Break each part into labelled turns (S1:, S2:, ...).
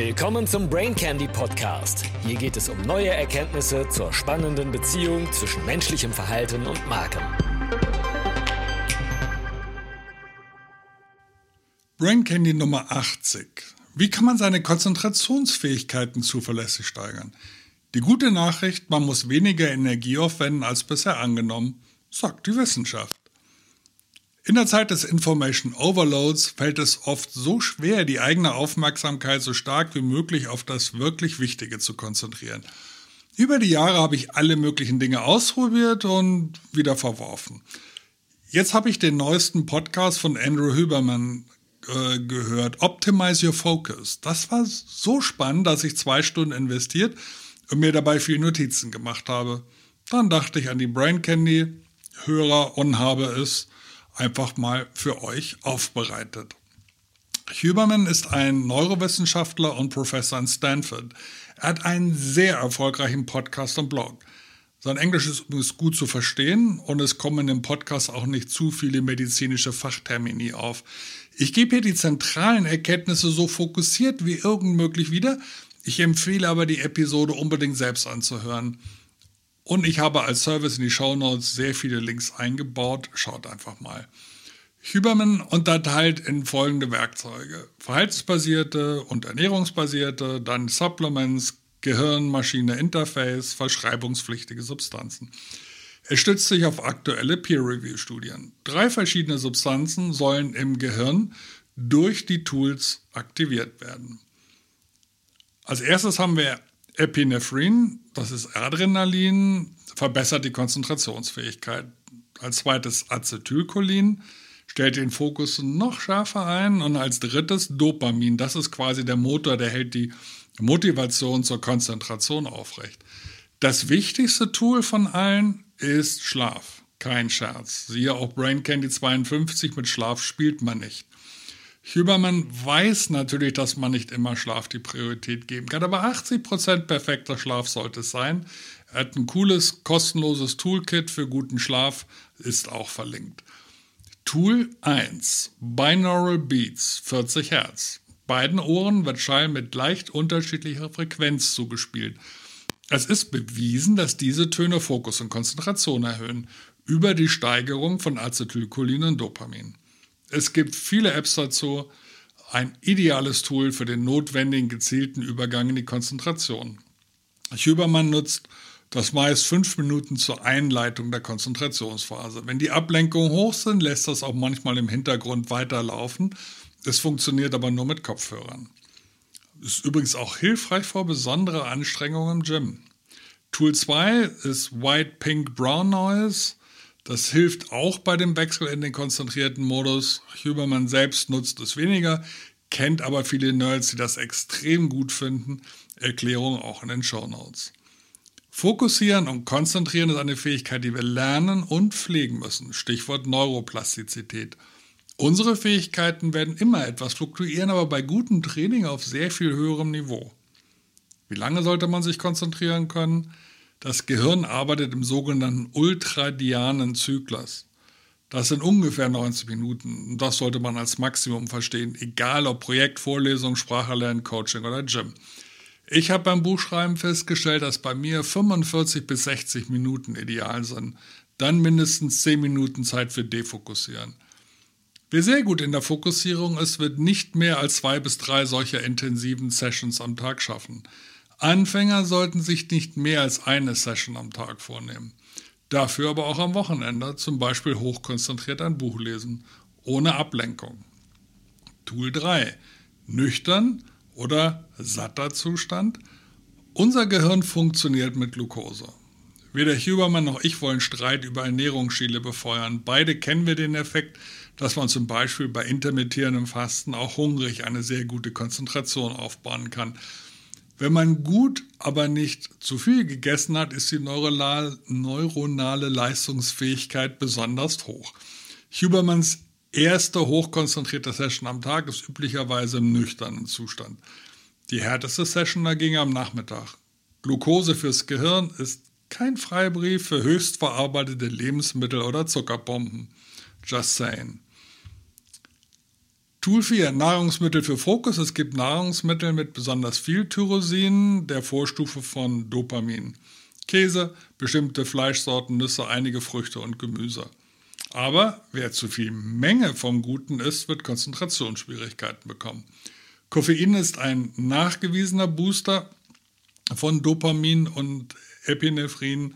S1: Willkommen zum Brain Candy Podcast. Hier geht es um neue Erkenntnisse zur spannenden Beziehung zwischen menschlichem Verhalten und Marken.
S2: Brain Candy Nummer 80. Wie kann man seine Konzentrationsfähigkeiten zuverlässig steigern? Die gute Nachricht, man muss weniger Energie aufwenden als bisher angenommen, sagt die Wissenschaft. In der Zeit des Information Overloads fällt es oft so schwer, die eigene Aufmerksamkeit so stark wie möglich auf das wirklich Wichtige zu konzentrieren. Über die Jahre habe ich alle möglichen Dinge ausprobiert und wieder verworfen. Jetzt habe ich den neuesten Podcast von Andrew Huberman äh, gehört, Optimize Your Focus. Das war so spannend, dass ich zwei Stunden investiert und mir dabei viele Notizen gemacht habe. Dann dachte ich an die Brain Candy Hörer und habe es einfach mal für euch aufbereitet. Huberman ist ein Neurowissenschaftler und Professor in Stanford. Er hat einen sehr erfolgreichen Podcast und Blog. Sein Englisch ist übrigens gut zu verstehen und es kommen dem Podcast auch nicht zu viele medizinische Fachtermini auf. Ich gebe hier die zentralen Erkenntnisse so fokussiert wie irgend möglich wieder. Ich empfehle aber die Episode unbedingt selbst anzuhören. Und ich habe als Service in die Show Notes sehr viele Links eingebaut. Schaut einfach mal. Huberman unterteilt in folgende Werkzeuge. Verhaltensbasierte und ernährungsbasierte, dann Supplements, Gehirn-Maschine-Interface, verschreibungspflichtige Substanzen. Er stützt sich auf aktuelle Peer-Review-Studien. Drei verschiedene Substanzen sollen im Gehirn durch die Tools aktiviert werden. Als erstes haben wir Epinephrin, das ist Adrenalin, verbessert die Konzentrationsfähigkeit. Als zweites Acetylcholin, stellt den Fokus noch schärfer ein. Und als drittes Dopamin, das ist quasi der Motor, der hält die Motivation zur Konzentration aufrecht. Das wichtigste Tool von allen ist Schlaf. Kein Scherz. Siehe auch Brain Candy 52, mit Schlaf spielt man nicht. Huberman weiß natürlich, dass man nicht immer Schlaf die Priorität geben kann, aber 80% perfekter Schlaf sollte es sein. Er hat ein cooles, kostenloses Toolkit für guten Schlaf, ist auch verlinkt. Tool 1, Binaural Beats, 40 Hertz. Beiden Ohren wird Schall mit leicht unterschiedlicher Frequenz zugespielt. Es ist bewiesen, dass diese Töne Fokus und Konzentration erhöhen, über die Steigerung von Acetylcholin und Dopamin. Es gibt viele Apps dazu, ein ideales Tool für den notwendigen gezielten Übergang in die Konzentration. Huberman nutzt das meist fünf Minuten zur Einleitung der Konzentrationsphase. Wenn die Ablenkungen hoch sind, lässt das auch manchmal im Hintergrund weiterlaufen. Es funktioniert aber nur mit Kopfhörern. Ist übrigens auch hilfreich vor besonderer Anstrengung im Gym. Tool 2 ist White Pink Brown Noise. Das hilft auch bei dem Wechsel in den konzentrierten Modus. Huberman selbst nutzt es weniger, kennt aber viele Nerds, die das extrem gut finden. Erklärung auch in den Show Notes. Fokussieren und konzentrieren ist eine Fähigkeit, die wir lernen und pflegen müssen. Stichwort Neuroplastizität. Unsere Fähigkeiten werden immer etwas fluktuieren, aber bei gutem Training auf sehr viel höherem Niveau. Wie lange sollte man sich konzentrieren können? Das Gehirn arbeitet im sogenannten ultradianen Zyklus. Das sind ungefähr 90 Minuten. Und das sollte man als Maximum verstehen, egal ob Projekt, Vorlesung, Spracherlernen, Coaching oder Gym. Ich habe beim Buchschreiben festgestellt, dass bei mir 45 bis 60 Minuten ideal sind. Dann mindestens 10 Minuten Zeit für Defokussieren. Wer sehr gut in der Fokussierung ist, wird nicht mehr als zwei bis drei solcher intensiven Sessions am Tag schaffen. Anfänger sollten sich nicht mehr als eine Session am Tag vornehmen. Dafür aber auch am Wochenende zum Beispiel hochkonzentriert ein Buch lesen, ohne Ablenkung. Tool 3. Nüchtern oder satter Zustand. Unser Gehirn funktioniert mit Glucose. Weder Huberman noch ich wollen Streit über Ernährungsschile befeuern. Beide kennen wir den Effekt, dass man zum Beispiel bei intermittierendem Fasten auch hungrig eine sehr gute Konzentration aufbauen kann. Wenn man gut, aber nicht zu viel gegessen hat, ist die neuronale Leistungsfähigkeit besonders hoch. Hubermans erste hochkonzentrierte Session am Tag ist üblicherweise im nüchternen Zustand. Die härteste Session dagegen am Nachmittag. Glucose fürs Gehirn ist kein Freibrief für höchst verarbeitete Lebensmittel oder Zuckerbomben. Just saying. Tool 4, Nahrungsmittel für Fokus. Es gibt Nahrungsmittel mit besonders viel Tyrosin, der Vorstufe von Dopamin. Käse, bestimmte Fleischsorten, Nüsse, einige Früchte und Gemüse. Aber wer zu viel Menge vom Guten isst, wird Konzentrationsschwierigkeiten bekommen. Koffein ist ein nachgewiesener Booster von Dopamin und Epinephrin.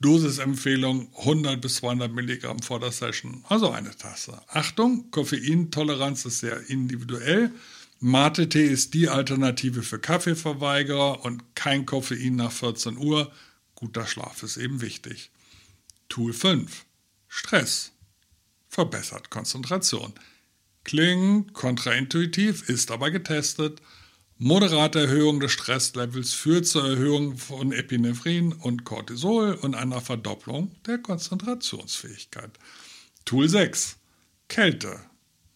S2: Dosisempfehlung 100 bis 200 Milligramm vor der Session, also eine Tasse. Achtung, Koffeintoleranz ist sehr individuell. Mate-Tee ist die Alternative für Kaffeeverweigerer und kein Koffein nach 14 Uhr. Guter Schlaf ist eben wichtig. Tool 5. Stress. Verbessert Konzentration. Klingt kontraintuitiv, ist aber getestet. Moderate Erhöhung des Stresslevels führt zur Erhöhung von Epinephrin und Cortisol und einer Verdopplung der Konzentrationsfähigkeit. Tool 6. Kälte.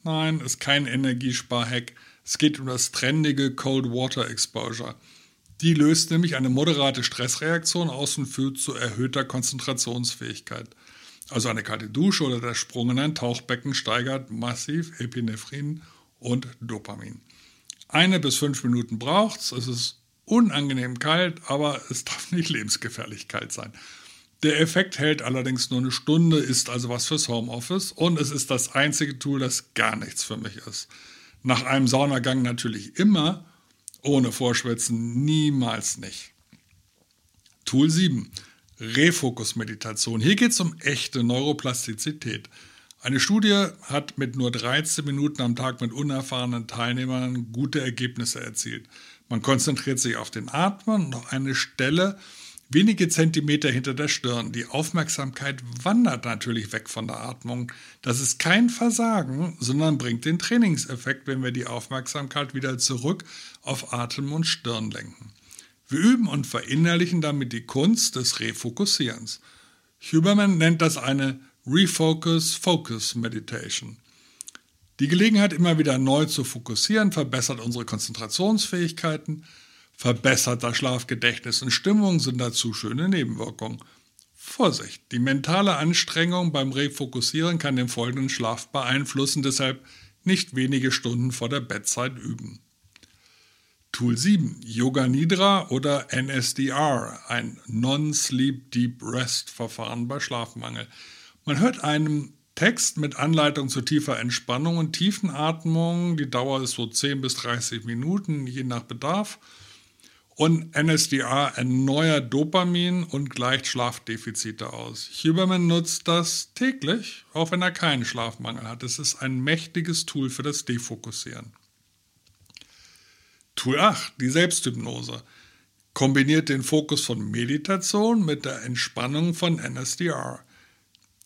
S2: Nein, ist kein Energiesparhack. Es geht um das trendige Cold Water Exposure. Die löst nämlich eine moderate Stressreaktion aus und führt zu erhöhter Konzentrationsfähigkeit. Also eine kalte Dusche oder der Sprung in ein Tauchbecken steigert massiv Epinephrin und Dopamin. Eine bis fünf Minuten braucht es. Es ist unangenehm kalt, aber es darf nicht lebensgefährlich kalt sein. Der Effekt hält allerdings nur eine Stunde, ist also was fürs Homeoffice und es ist das einzige Tool, das gar nichts für mich ist. Nach einem Saunagang natürlich immer, ohne Vorschwitzen niemals nicht. Tool 7. Refokus-Meditation. Hier geht es um echte Neuroplastizität. Eine Studie hat mit nur 13 Minuten am Tag mit unerfahrenen Teilnehmern gute Ergebnisse erzielt. Man konzentriert sich auf den Atmen und auf eine Stelle wenige Zentimeter hinter der Stirn. Die Aufmerksamkeit wandert natürlich weg von der Atmung. Das ist kein Versagen, sondern bringt den Trainingseffekt, wenn wir die Aufmerksamkeit wieder zurück auf Atem und Stirn lenken. Wir üben und verinnerlichen damit die Kunst des Refokussierens. Huberman nennt das eine Refocus Focus Meditation. Die Gelegenheit, immer wieder neu zu fokussieren, verbessert unsere Konzentrationsfähigkeiten, verbessert das Schlafgedächtnis und Stimmung sind dazu schöne Nebenwirkungen. Vorsicht, die mentale Anstrengung beim Refokussieren kann den folgenden Schlaf beeinflussen, deshalb nicht wenige Stunden vor der Bettzeit üben. Tool 7, Yoga Nidra oder NSDR, ein Non-Sleep Deep Rest Verfahren bei Schlafmangel. Man hört einen Text mit Anleitung zu tiefer Entspannung und Tiefenatmung. Die Dauer ist so 10 bis 30 Minuten, je nach Bedarf. Und NSDA erneuert Dopamin und gleicht Schlafdefizite aus. Huberman nutzt das täglich, auch wenn er keinen Schlafmangel hat. Es ist ein mächtiges Tool für das Defokussieren. Tool 8, die Selbsthypnose, kombiniert den Fokus von Meditation mit der Entspannung von NSDR.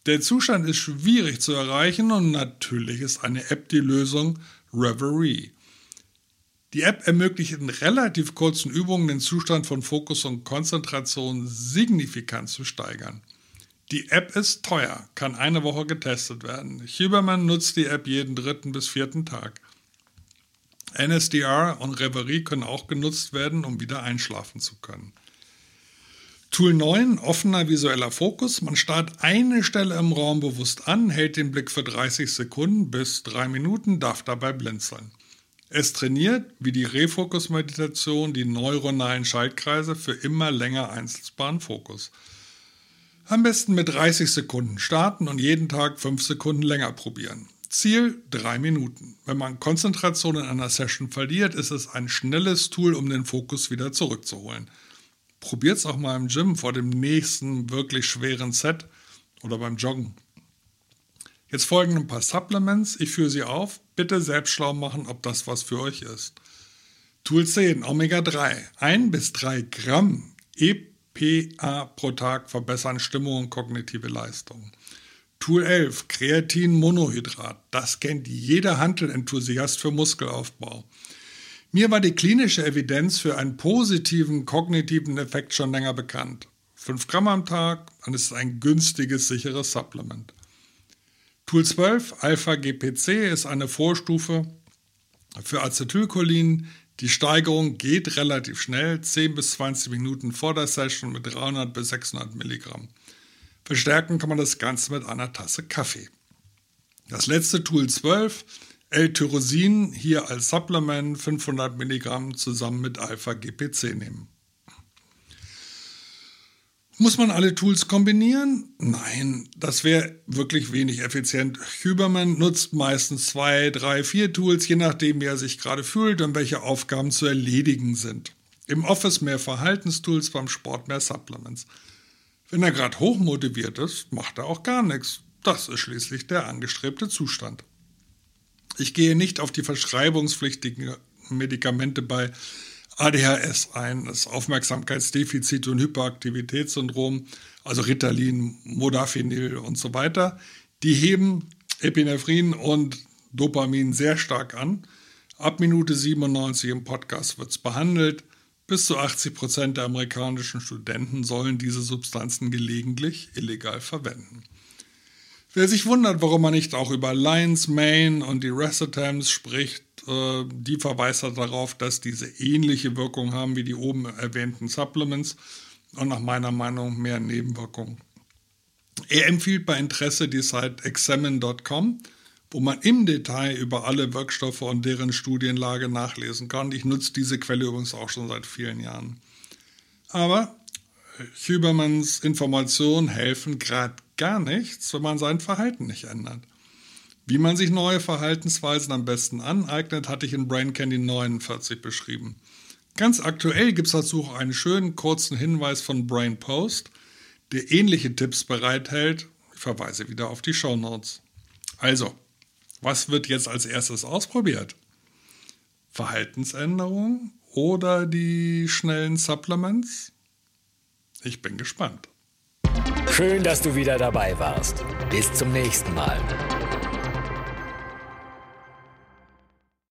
S2: Der Zustand ist schwierig zu erreichen und natürlich ist eine App die Lösung Reverie. Die App ermöglicht in relativ kurzen Übungen den Zustand von Fokus und Konzentration signifikant zu steigern. Die App ist teuer, kann eine Woche getestet werden. Huberman nutzt die App jeden dritten bis vierten Tag. NSDR und Reverie können auch genutzt werden, um wieder einschlafen zu können. Tool 9, offener visueller Fokus. Man starrt eine Stelle im Raum bewusst an, hält den Blick für 30 Sekunden bis 3 Minuten, darf dabei blinzeln. Es trainiert, wie die Refokus-Meditation, die neuronalen Schaltkreise für immer länger einsetzbaren Fokus. Am besten mit 30 Sekunden starten und jeden Tag 5 Sekunden länger probieren. Ziel 3 Minuten. Wenn man Konzentration in einer Session verliert, ist es ein schnelles Tool, um den Fokus wieder zurückzuholen. Probiert es auch mal im Gym vor dem nächsten wirklich schweren Set oder beim Joggen. Jetzt folgen ein paar Supplements. Ich führe sie auf. Bitte selbst schlau machen, ob das was für euch ist. Tool 10, Omega 3. 1 bis 3 Gramm EPA pro Tag verbessern Stimmung und kognitive Leistung. Tool 11, Kreatinmonohydrat. Das kennt jeder Handelenthusiast für Muskelaufbau. Mir war die klinische Evidenz für einen positiven kognitiven Effekt schon länger bekannt. 5 Gramm am Tag es ist ein günstiges, sicheres Supplement. Tool 12, Alpha-GPC, ist eine Vorstufe für Acetylcholin. Die Steigerung geht relativ schnell, 10 bis 20 Minuten vor der Session mit 300 bis 600 Milligramm. Verstärken kann man das Ganze mit einer Tasse Kaffee. Das letzte Tool 12, L-Tyrosin hier als Supplement 500 Milligramm zusammen mit Alpha-GPC nehmen. Muss man alle Tools kombinieren? Nein, das wäre wirklich wenig effizient. Huberman nutzt meistens zwei, drei, vier Tools, je nachdem, wie er sich gerade fühlt und welche Aufgaben zu erledigen sind. Im Office mehr Verhaltenstools, beim Sport mehr Supplements. Wenn er gerade hochmotiviert ist, macht er auch gar nichts. Das ist schließlich der angestrebte Zustand. Ich gehe nicht auf die verschreibungspflichtigen Medikamente bei ADHS ein, das Aufmerksamkeitsdefizit und Hyperaktivitätssyndrom, also Ritalin, Modafinil und so weiter. Die heben Epinephrin und Dopamin sehr stark an. Ab Minute 97 im Podcast wird es behandelt. Bis zu 80 Prozent der amerikanischen Studenten sollen diese Substanzen gelegentlich illegal verwenden. Wer sich wundert, warum man nicht auch über Lion's Mane und die Recitams spricht, äh, die verweist darauf, dass diese ähnliche Wirkung haben wie die oben erwähnten Supplements und nach meiner Meinung mehr Nebenwirkungen. Er empfiehlt bei Interesse die Site examine.com, wo man im Detail über alle Wirkstoffe und deren Studienlage nachlesen kann. Ich nutze diese Quelle übrigens auch schon seit vielen Jahren. Aber Hubermans Informationen helfen gerade gar nichts, wenn man sein Verhalten nicht ändert. Wie man sich neue Verhaltensweisen am besten aneignet, hatte ich in Brain Candy 49 beschrieben. Ganz aktuell gibt es dazu auch einen schönen kurzen Hinweis von Brain Post, der ähnliche Tipps bereithält. Ich verweise wieder auf die Show Notes. Also, was wird jetzt als erstes ausprobiert? Verhaltensänderung oder die schnellen Supplements? Ich bin gespannt.
S1: Schön, dass du wieder dabei warst. Bis zum nächsten Mal.